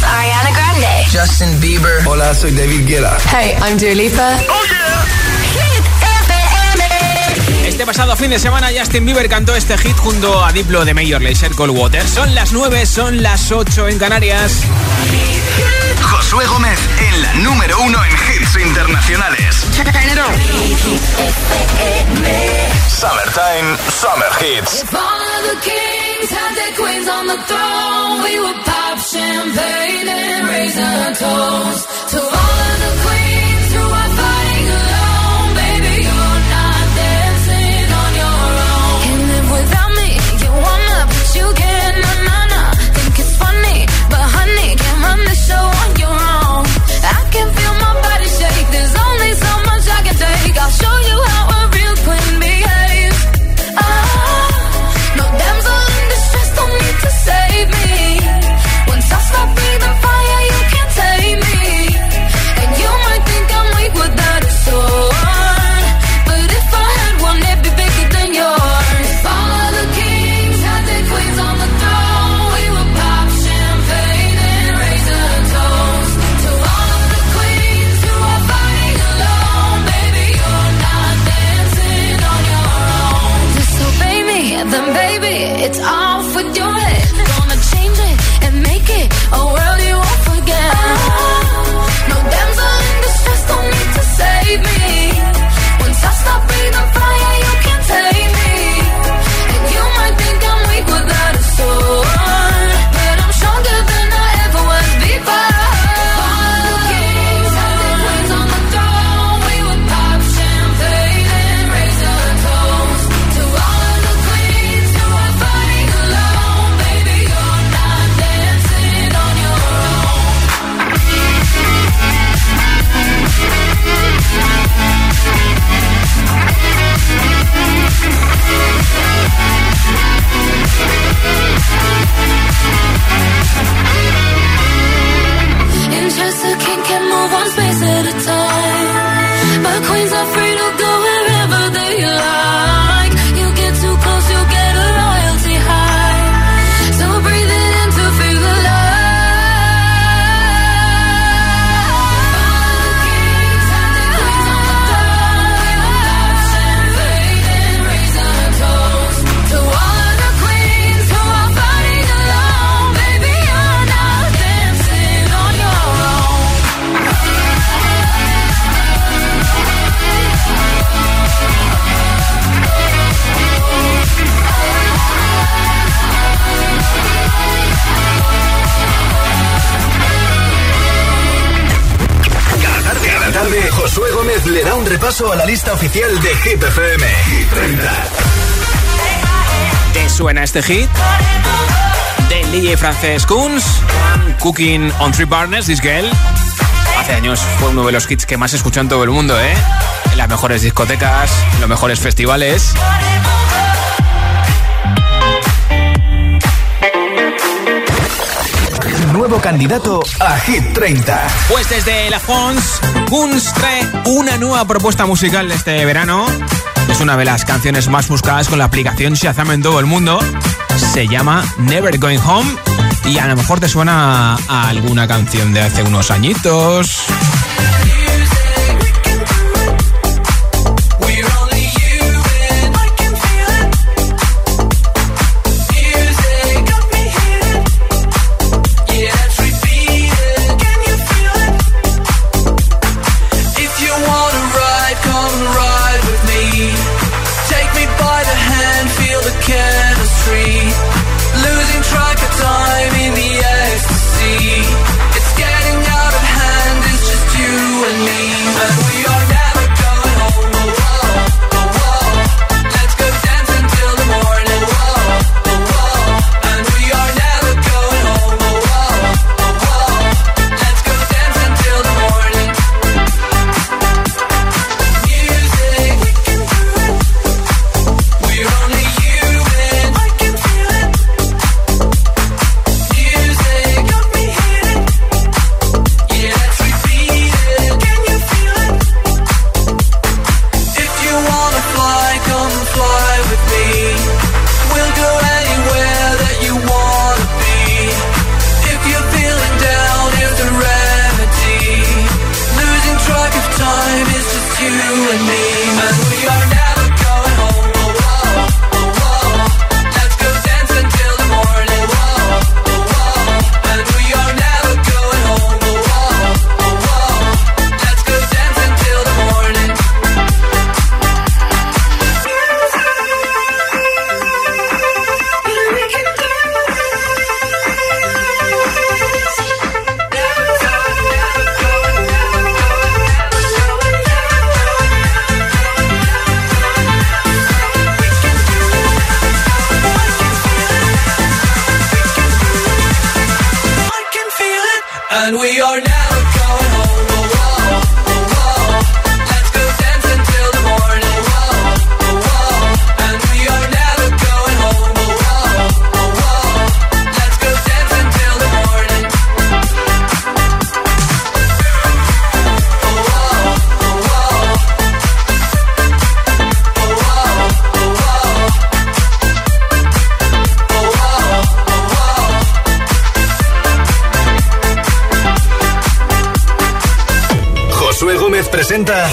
is Ariana Grande. Justin Bieber. Hola, soy David Guetta. Hey, I'm Dua Lipa. Oh yeah. Hit FM. Este pasado fin de semana Justin Bieber cantó este hit junto a Diplo de Major Lazer Cold Water. Son las 9, son las 8 en Canarias. Josué Gómez en la número uno en hits internacionales. Summertime, Summer Hits. If all of the kings had their queens on the throne, we would pop champagne and raise a toast to all of the queens oficial de Hit FM. Hit 30. ¿Te suena este hit? Del DJ francés Kunz, Cooking on Three Partners, This Girl. Hace años fue uno de los hits que más escuchó en todo el mundo, ¿eh? En las mejores discotecas, en los mejores festivales. Nuevo candidato a Hit 30. Pues desde La Fons, Kunz trae una nueva propuesta musical este verano. Es una de las canciones más buscadas con la aplicación Shazam en todo el mundo. Se llama Never Going Home y a lo mejor te suena a alguna canción de hace unos añitos.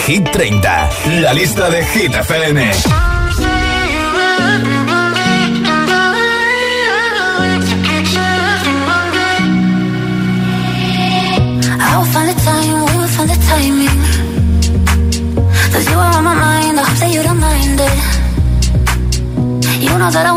Hit 30, la lista de Hit FM. The. You know that I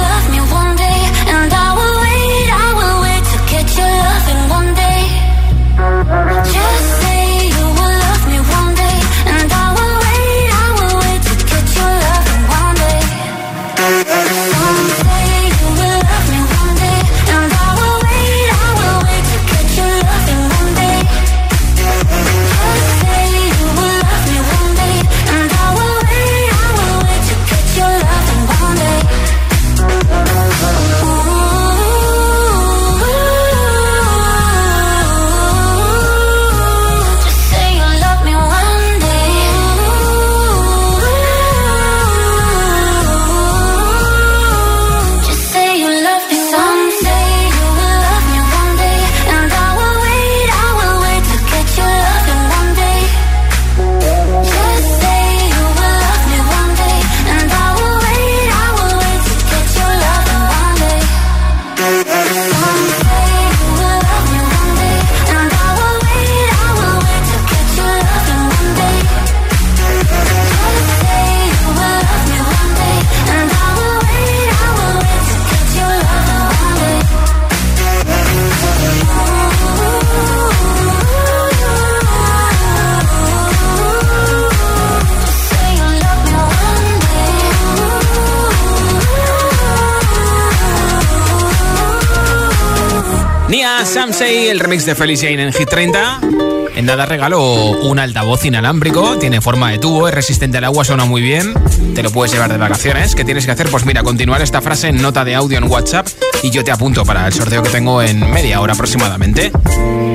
Samsei, el remix de Felicia en Hit 30. En nada regalo un altavoz inalámbrico, tiene forma de tubo, es resistente al agua, suena muy bien. Te lo puedes llevar de vacaciones. ¿Qué tienes que hacer? Pues mira, continuar esta frase en nota de audio en WhatsApp y yo te apunto para el sorteo que tengo en media hora aproximadamente.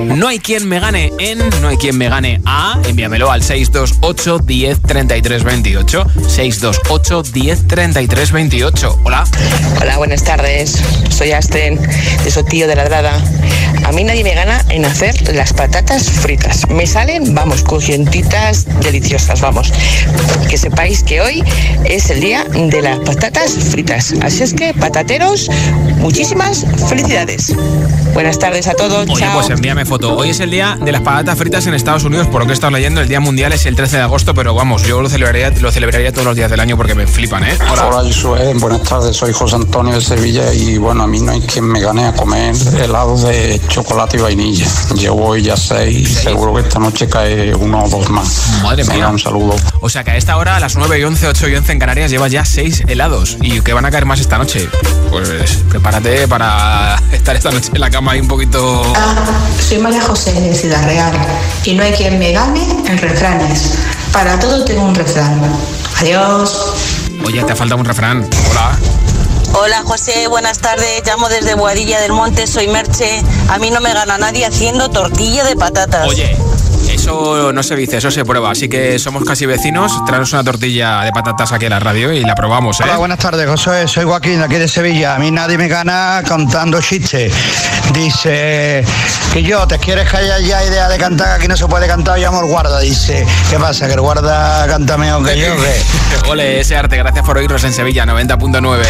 No hay quien me gane en, no hay quien me gane a, envíamelo al 628 10 33 28. 628 10 33 28. Hola. Hola, buenas tardes. Soy Asten, de Sotillo de Ladrada. A mí nadie me gana en hacer las patatas fritas. Me salen, vamos, crujientitas, deliciosas, vamos. Que sepáis que hoy es el día de las patatas fritas. Así es que, patateros, muchísimas felicidades. Buenas tardes a todos. Oye, Chao. pues envíame foto. Hoy es el día de las patatas fritas en Estados Unidos, por lo que he estado leyendo. El día mundial es el 13 de agosto, pero vamos, yo lo celebraría, lo celebraría todos los días del año porque me flipan, ¿eh? Hola, Josué. Buenas tardes. Soy José Antonio de Sevilla y bueno, a mí no hay quien me gane a comer helado de chocolate y vainilla. Llevo ya seis, seguro que esta noche cae uno o dos más. Madre Venga, mía. un saludo. O sea que a esta hora, a las 9 y 11, 8 y 11 en Canarias, llevas ya 6 helados. ¿Y que van a caer más esta noche? Pues prepárate para estar esta noche en la cama ahí un poquito... Soy María José de Ciudad Real y no hay quien me gane en refranes. Para todo tengo un refrán. Adiós. Oye, te falta un refrán. Hola. Hola José, buenas tardes. Llamo desde Boadilla del Monte, soy Merche. A mí no me gana nadie haciendo tortilla de patatas. Oye, eso no se dice, eso se prueba. Así que somos casi vecinos. Traemos una tortilla de patatas aquí a la radio y la probamos, ¿eh? Hola, buenas tardes, José. Soy Joaquín, aquí de Sevilla. A mí nadie me gana contando chistes. Dice que yo, ¿te quieres callar ya idea de cantar? Aquí no se puede cantar, llamo al guarda. Dice, ¿qué pasa? ¿Que el guarda canta mejor que yo? ¿qué? Ole, ese arte, gracias por oírnos en Sevilla, 90.9.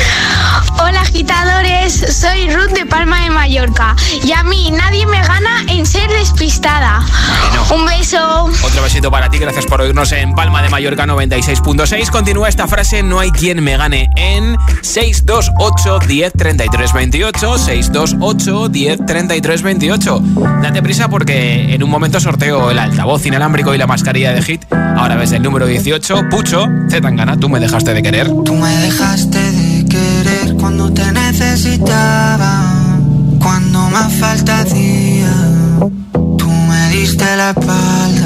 Hola agitadores, soy Ruth de Palma de Mallorca y a mí nadie me gana en ser despistada. Un beso. Otro besito para ti, gracias por oírnos en Palma de Mallorca 96.6. Continúa esta frase, no hay quien me gane en 628 10 33 28, 628 10 33 28. Date prisa porque en un momento sorteo el altavoz inalámbrico y la mascarilla de hit. Ahora ves el número 18, Pucho, Zetangana, tú me dejaste de querer. Tú me dejaste de querer cuando te necesitaba, cuando más falta hacía. Diste la espalda.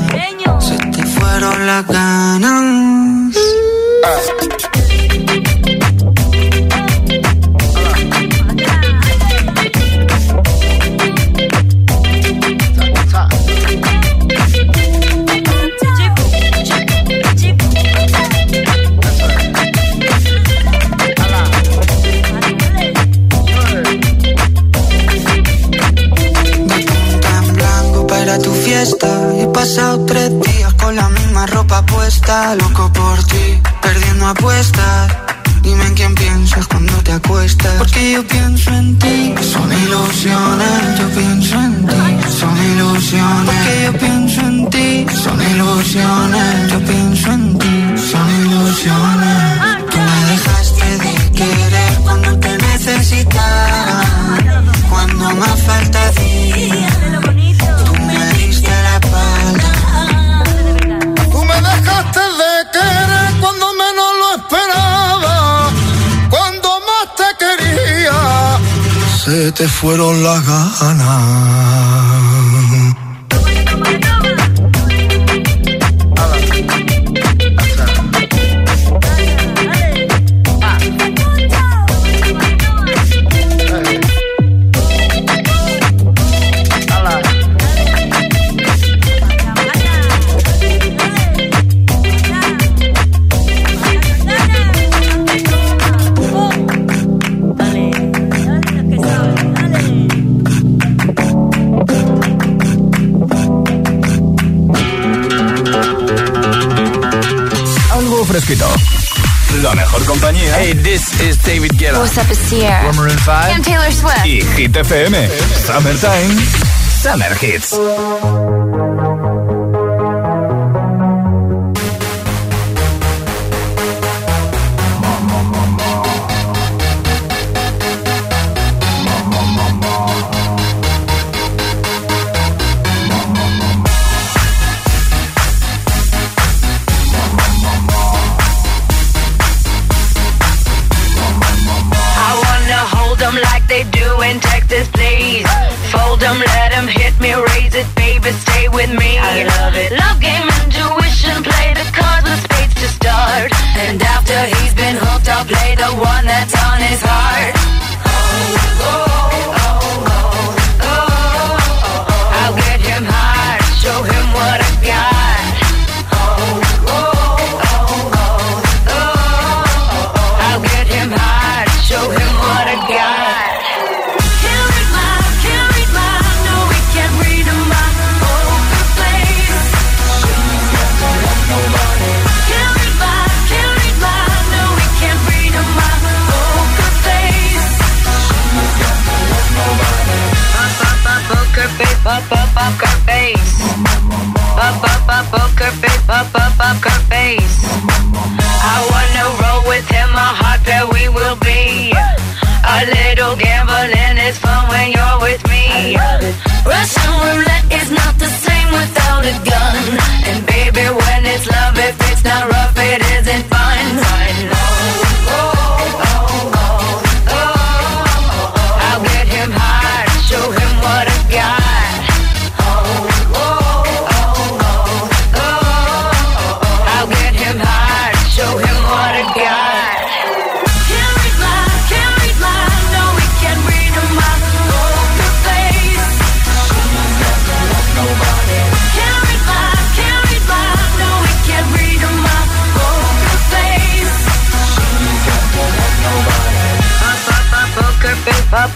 las ganas. Fueron las ganas. Algo fresquito. La mejor compañía. Hey, this is David Guetta. What's up, it's Sierra. We're Maroon 5. I'm Taylor Swift. Y Hit FM. Summertime. Summer Hits.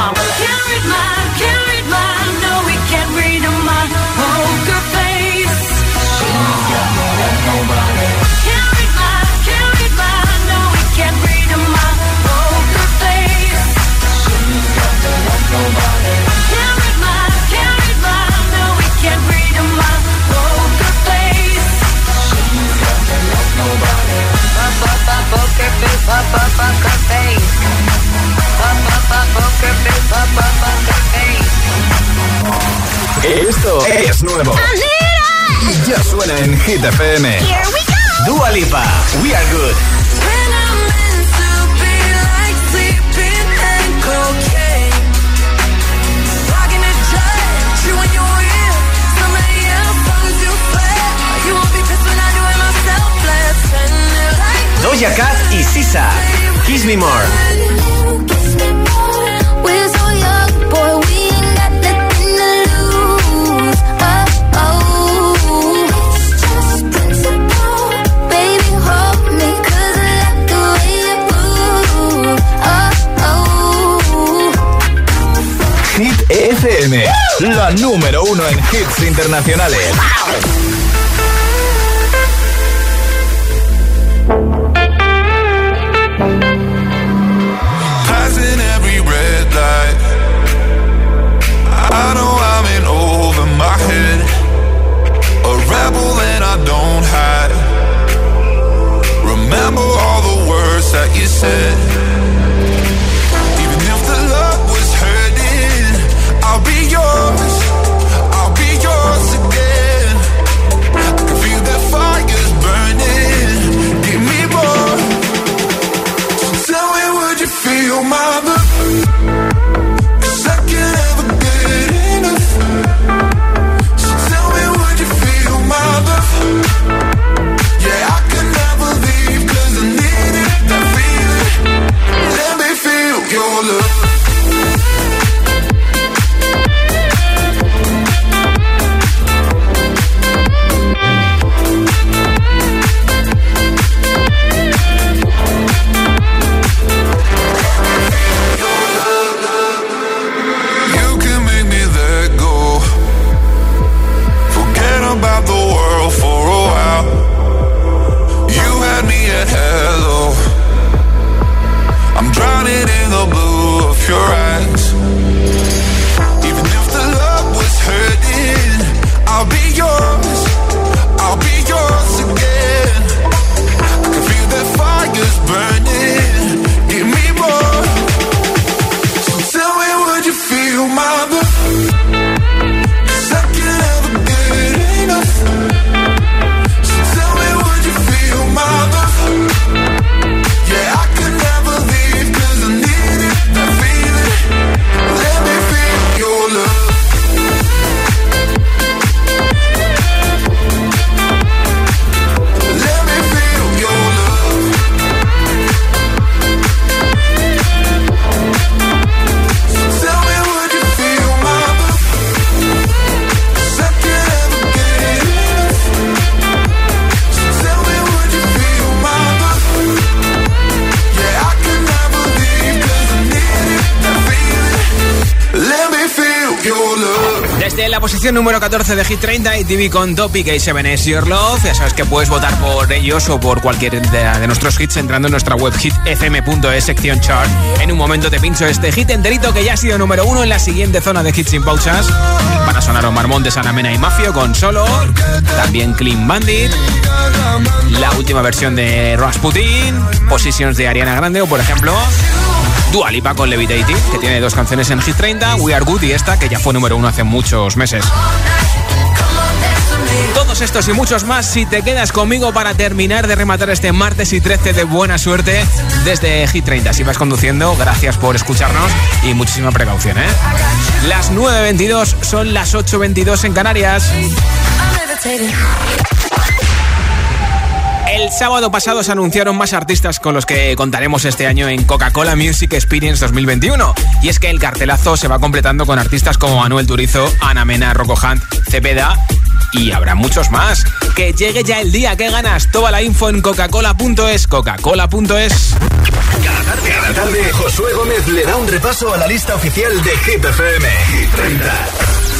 marvelous. Can't read my, Esto es nuevo. Y ya suena en Hit FM. Dua Lipa, We Are Good. Doja Cat y Sisa. Kiss Me More. FM. La número uno en hits internacionales. Passing every red light. I know I'm in over my head. A rebel and I don't hide. Remember all the words that you said. your eyes. Número 14 de Hit 30 y TV con Topic y 7S Your Love, ya sabes que puedes votar por ellos o por cualquier de, nuestros hits entrando en nuestra web hitfm.es sección chart. En un momento te pincho este hit enterito que ya ha sido número uno en la siguiente zona de hits sin pausas. Van a sonar Omar Montes, Ana Mena y Mafio con Solo, también Clean Bandit, la última versión de Rasputin, Positions de Ariana Grande o por ejemplo Dua Lipa con Levitating, que tiene dos canciones en Hit 30, We Are Good y esta, que ya fue número uno hace muchos meses. Todos estos y muchos más si te quedas conmigo para terminar de rematar este martes y 13 de buena suerte desde Hit 30. Si vas conduciendo, gracias por escucharnos y muchísima precaución, ¿eh? Las 9.22 son las 8.22 en Canarias. El sábado pasado se anunciaron más artistas con los que contaremos este año en Coca-Cola Music Experience 2021. Y es que el cartelazo se va completando con artistas como Manuel Turizo, Ana Mena, Rocco Hunt, Cepeda y habrá muchos más. Que llegue ya el día que ganas. Toda la info en coca-cola.es, coca-cola.es. Cada tarde, cada tarde, Josué Gómez le da un repaso a la lista oficial de Hit FM. Hit 30.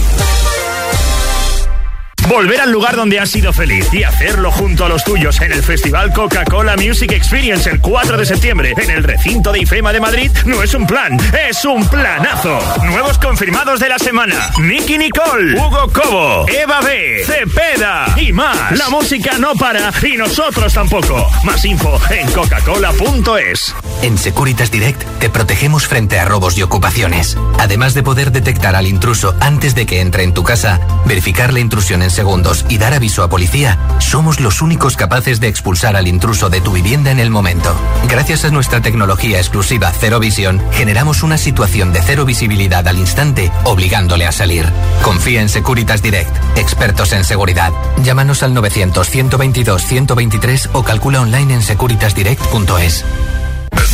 Volver al lugar donde has sido feliz y hacerlo junto a los tuyos en el Festival Coca-Cola Music Experience el 4 de septiembre en el recinto de IFEMA de Madrid no es un plan, es un planazo. Nuevos confirmados de la semana: Nicky Nicole, Hugo Cobo, Eva B, Cepeda y más. La música no para y nosotros tampoco. Más info en coca-cola.es. En Securitas Direct te protegemos frente a robos y ocupaciones. Además de poder detectar al intruso antes de que entre en tu casa, verificar la intrusión en y dar aviso a policía, somos los únicos capaces de expulsar al intruso de tu vivienda en el momento. Gracias a nuestra tecnología exclusiva Cero Visión, generamos una situación de cero visibilidad al instante, obligándole a salir. Confía en Securitas Direct, expertos en seguridad. Llámanos al 900-122-123 o calcula online en securitasdirect.es.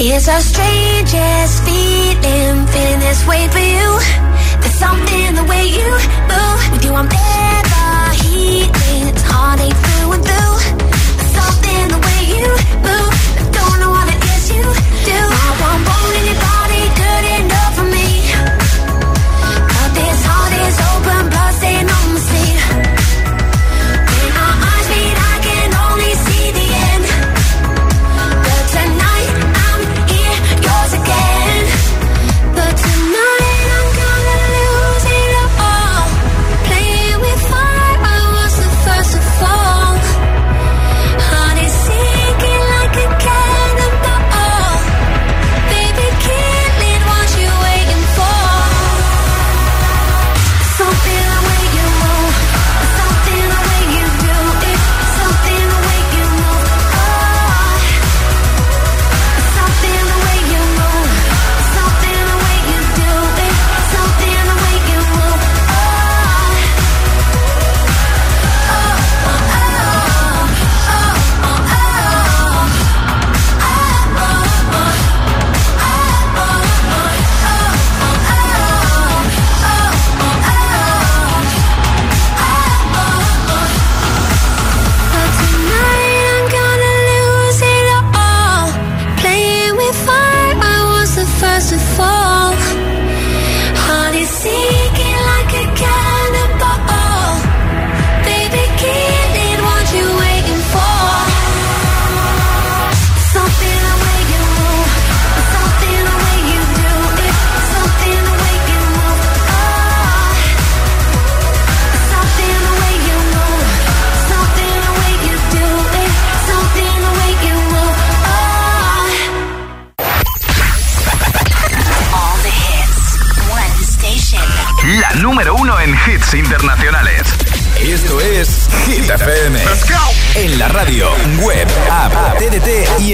It's the strangest feeling, feeling this way for you. There's something the way you move. With you, I'm never healing. It's heartache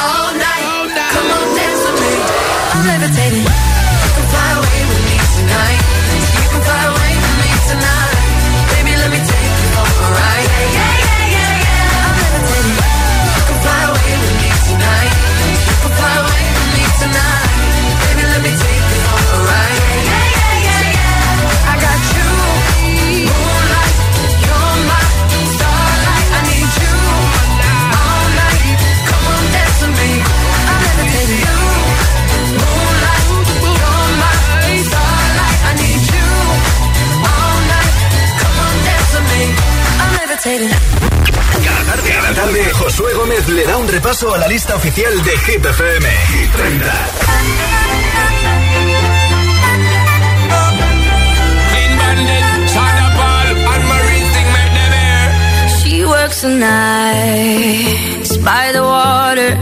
all night. hacerla. Cada tarde, cada tarde, Josué Gómez le da un repaso a la lista oficial de Hit FM. Hit 30. She works the nights by the water.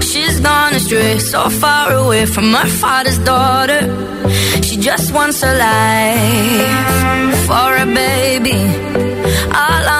She's gone astray, so far away from her father's daughter. She just wants a life for a baby. All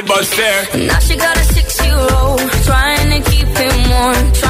fee and the bus fare. Now she got a six-year-old Trying to keep him warm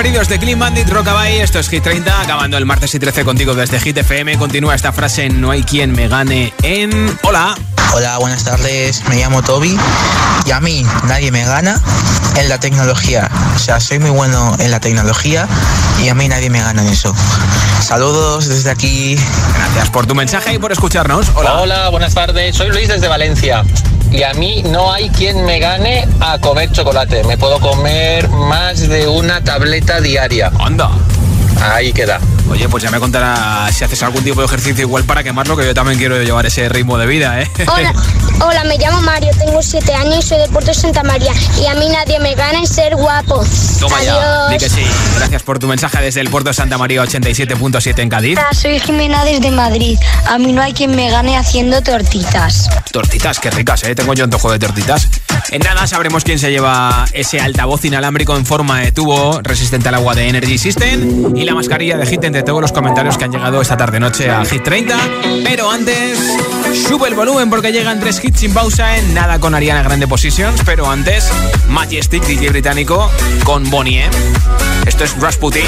Preferidos de Clean Bandit, Rockabye. Esto es Hit 30, acabando el martes y 13 contigo desde Hit FM. Continúa esta frase, no hay quien me gane en... Hola. Hola, buenas tardes. Me llamo Toby y a mí nadie me gana en la tecnología. O sea, soy muy bueno en la tecnología y a mí nadie me gana en eso. Saludos desde aquí. Gracias por tu mensaje y por escucharnos. Hola. Hola, buenas tardes. Soy Luis desde Valencia. Y a mí no hay quien me gane a comer chocolate. Me puedo comer más de una tableta diaria. Anda. Ahí queda. Oye, pues ya me contarás si haces algún tipo de ejercicio igual para quemarlo, que yo también quiero llevar ese ritmo de vida, ¿eh? Hola, hola, me llamo Mario, tengo 7 años y soy de Puerto Santa María. Y a mí nadie me gana en ser guapo. Toma ya. Di Adiós. que sí. Gracias por tu mensaje desde el puerto Santa María 87.7 en Cádiz. Hola, soy Jimena desde Madrid. A mí no hay quien me gane haciendo tortitas. Tortitas, qué ricas, ¿eh? Tengo yo antojo de tortitas. En nada sabremos quién se lleva ese altavoz inalámbrico en forma de tubo resistente al agua de Energy System y la mascarilla de Hit entre todos los comentarios que han llegado esta tarde-noche a Hit 30. Pero antes, sube el volumen porque llegan tres hits sin pausa en nada con Ariana Grande Positions. Pero antes, Majestic, DJ británico, con Bonnie M. Esto es Rasputin,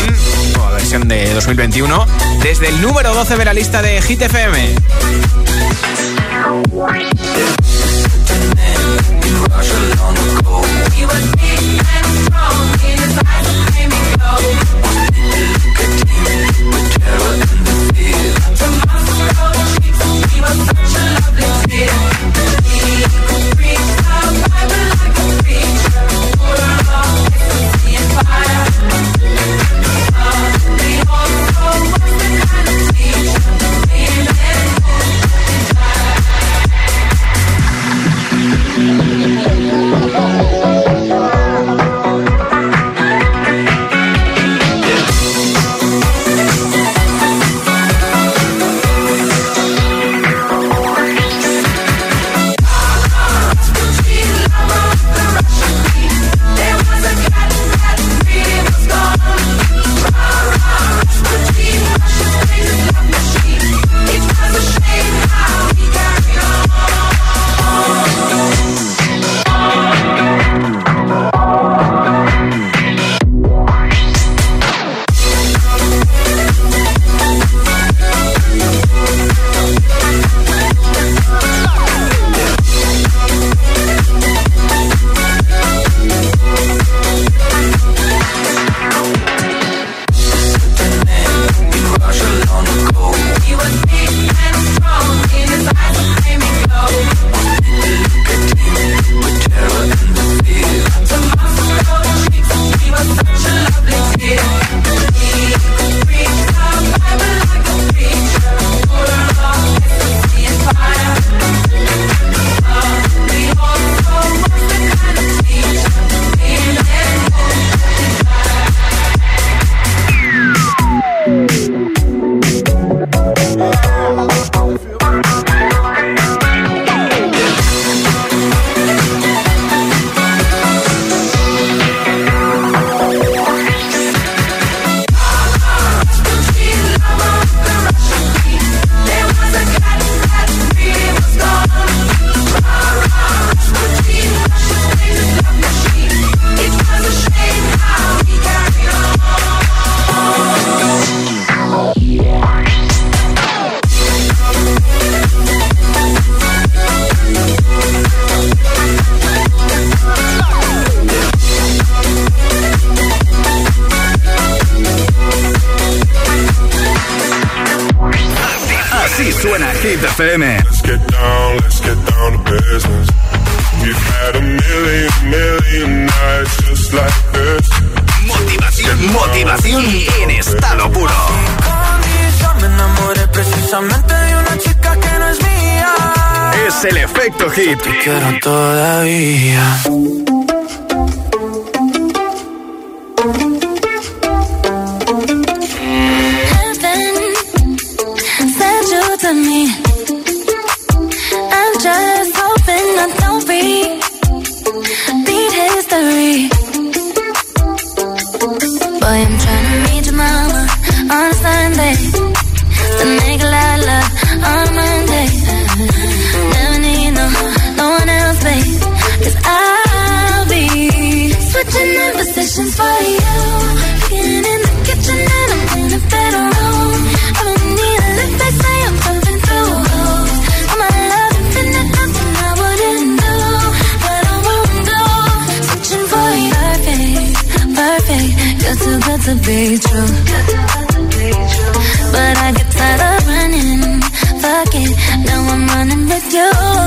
nueva versión de 2021, desde el número 12 de la lista de Hit FM. rush along the go. We were big You.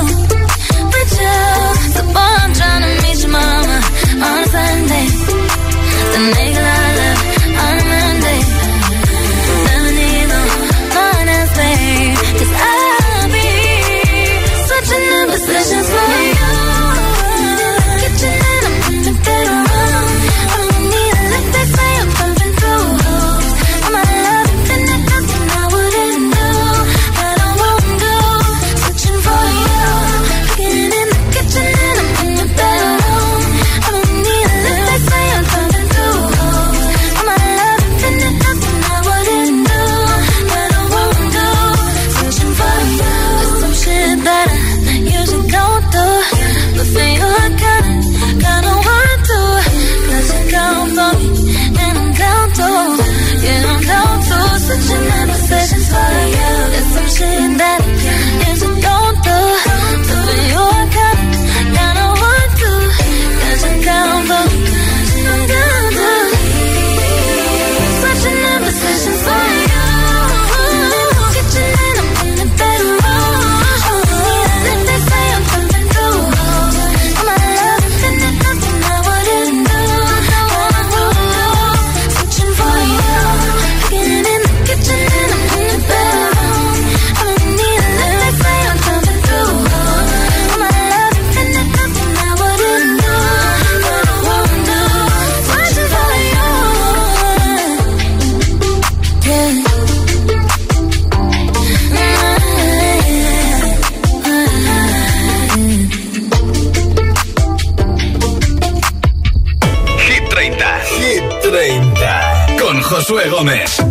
Josué.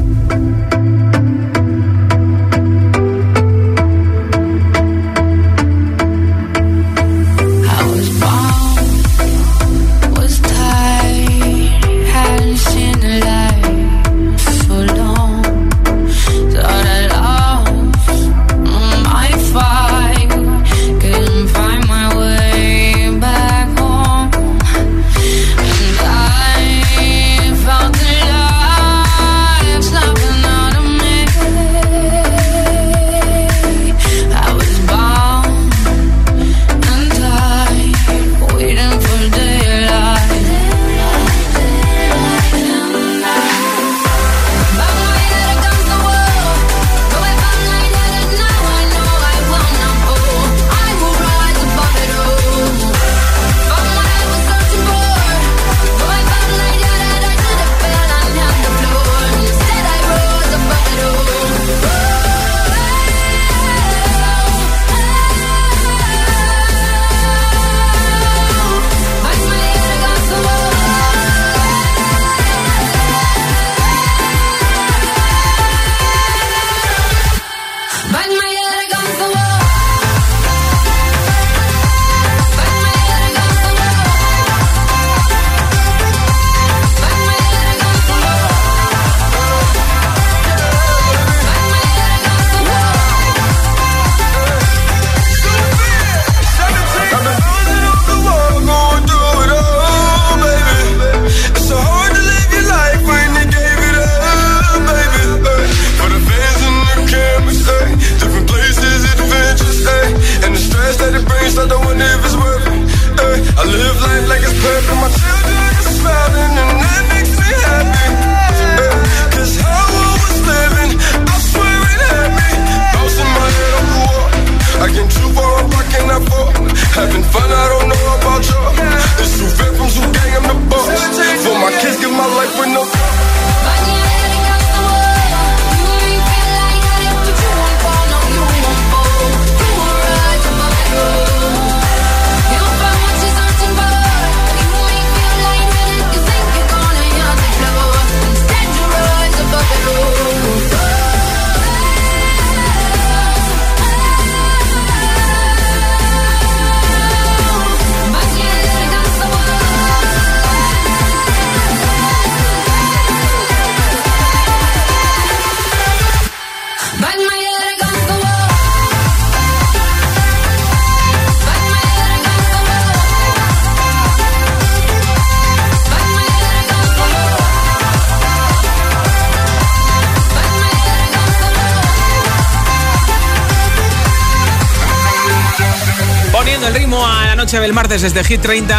antes desde Hit 30.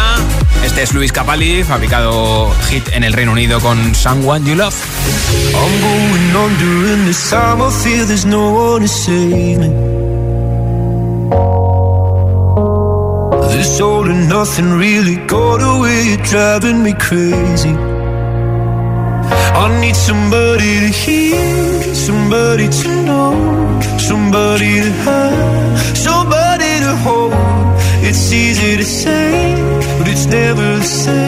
Este es Luis Capaldi, fabricado hit en el Reino Unido con Someone You Love. I'm going on during this time, I feel there's no one to save me. This all and nothing really got away, driving me crazy. I need somebody to hear, somebody to know, somebody to have, somebody but it's never safe.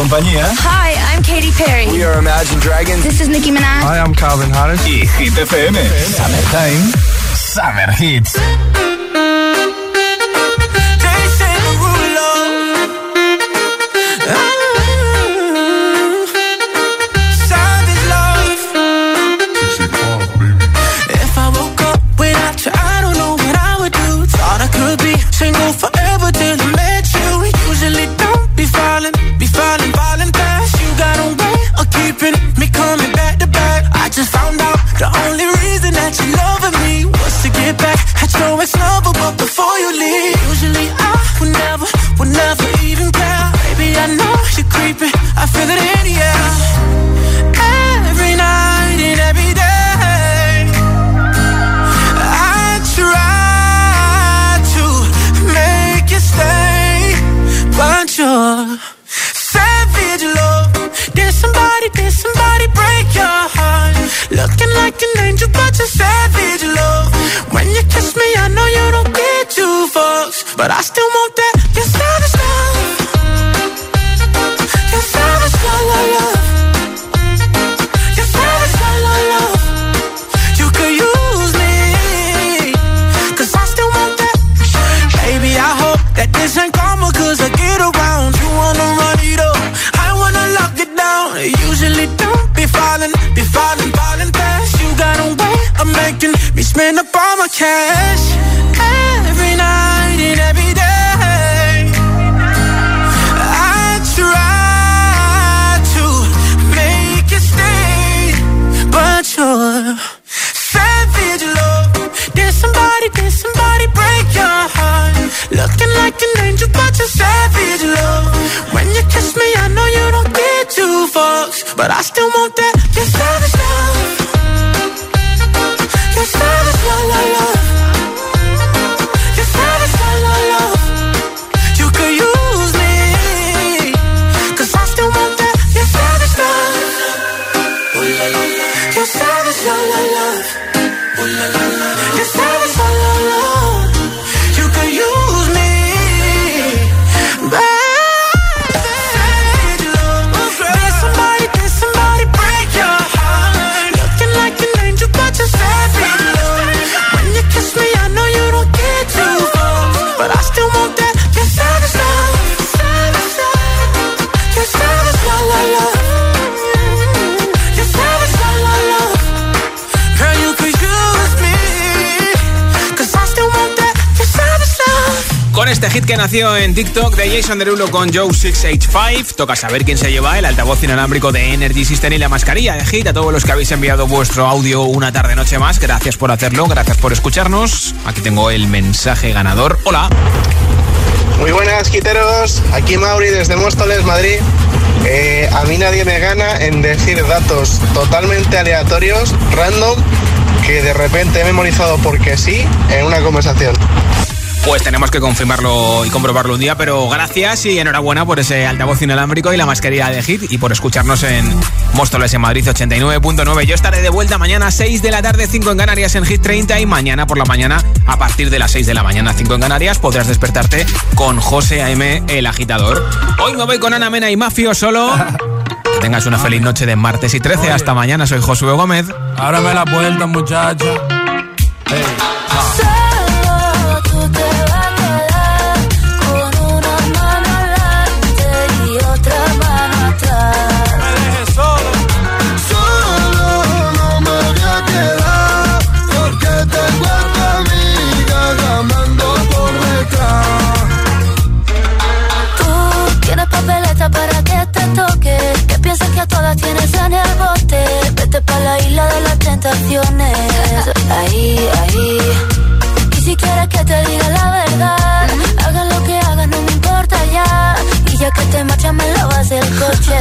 compañía. Eh? Hi, I'm Katy Perry. We are Imagine Dragons. This is Nicki Minaj. I'm Calvin Harris. Y Hit FM. Summertime. Summer Hits. De Jason Derulo con Joe 685, toca saber quién se lleva el altavoz inalámbrico de Energy System y la mascarilla de hit. A todos los que habéis enviado vuestro audio una tarde noche más, gracias por hacerlo, gracias por escucharnos. Aquí tengo el mensaje ganador. Hola. Muy buenas, quiteros. Aquí Mauri desde Móstoles, Madrid. Eh, a mí nadie me gana en decir datos totalmente aleatorios, random, que de repente he memorizado porque sí en una conversación. Pues tenemos que confirmarlo y comprobarlo un día, pero gracias y enhorabuena por ese altavoz inalámbrico y la mascarilla de hit y por escucharnos en Móstoles en Madrid 89.9. Yo estaré de vuelta mañana a 6 de la tarde, 5 en Canarias en Hit 30 y mañana por la mañana a partir de las 6 de la mañana, 5 en Canarias, podrás despertarte con José A.M. el agitador. Hoy me voy con Ana Mena y Mafio solo. Que tengas una feliz noche de martes y 13. Hasta mañana, soy Josué Gómez. Ábreme la puerta, muchacha. Solo Ahí. Y si quieres que te diga la verdad, hagan lo que hagan, no me importa ya. Y ya que te marchas, me lavas el coche.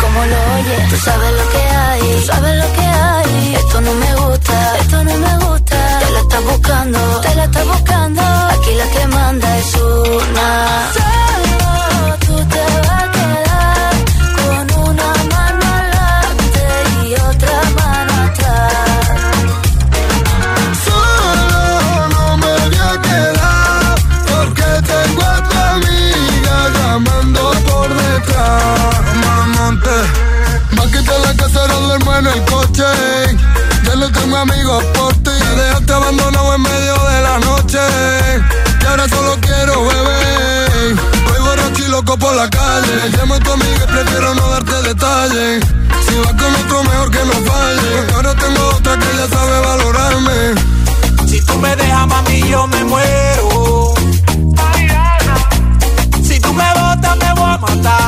Como lo oyes, tú sabes lo que hay, sabes lo que hay. Esto no me gusta, esto no me gusta. Te la estás buscando, te la estás buscando. Aquí la que manda es una. Solo tú te vas la calle. Llamo a tu amiga y prefiero no darte detalles. Si vas con otro, mejor que no falle. Porque ahora tengo otra que ya sabe valorarme. Si tú me dejas, mami, yo me muero. Si tú me botas, me voy a matar.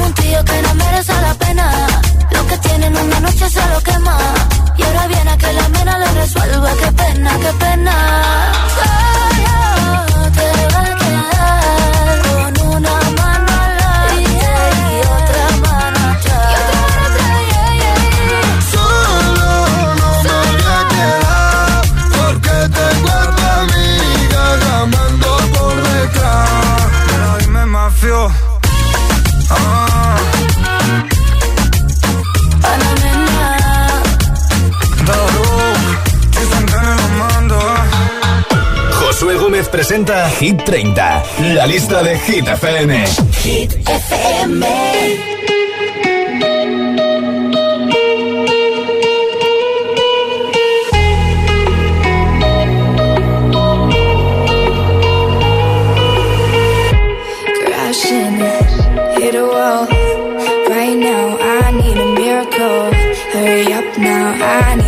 un tío que no merece la pena. Lo que tienen una noche se lo quema. Y ahora viene a que la mena le resuelva. Qué pena, qué pena. presenta Hit 30, la lista de Hit FM. Hit FM. I need. Hurry up now, I need.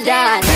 Jordan.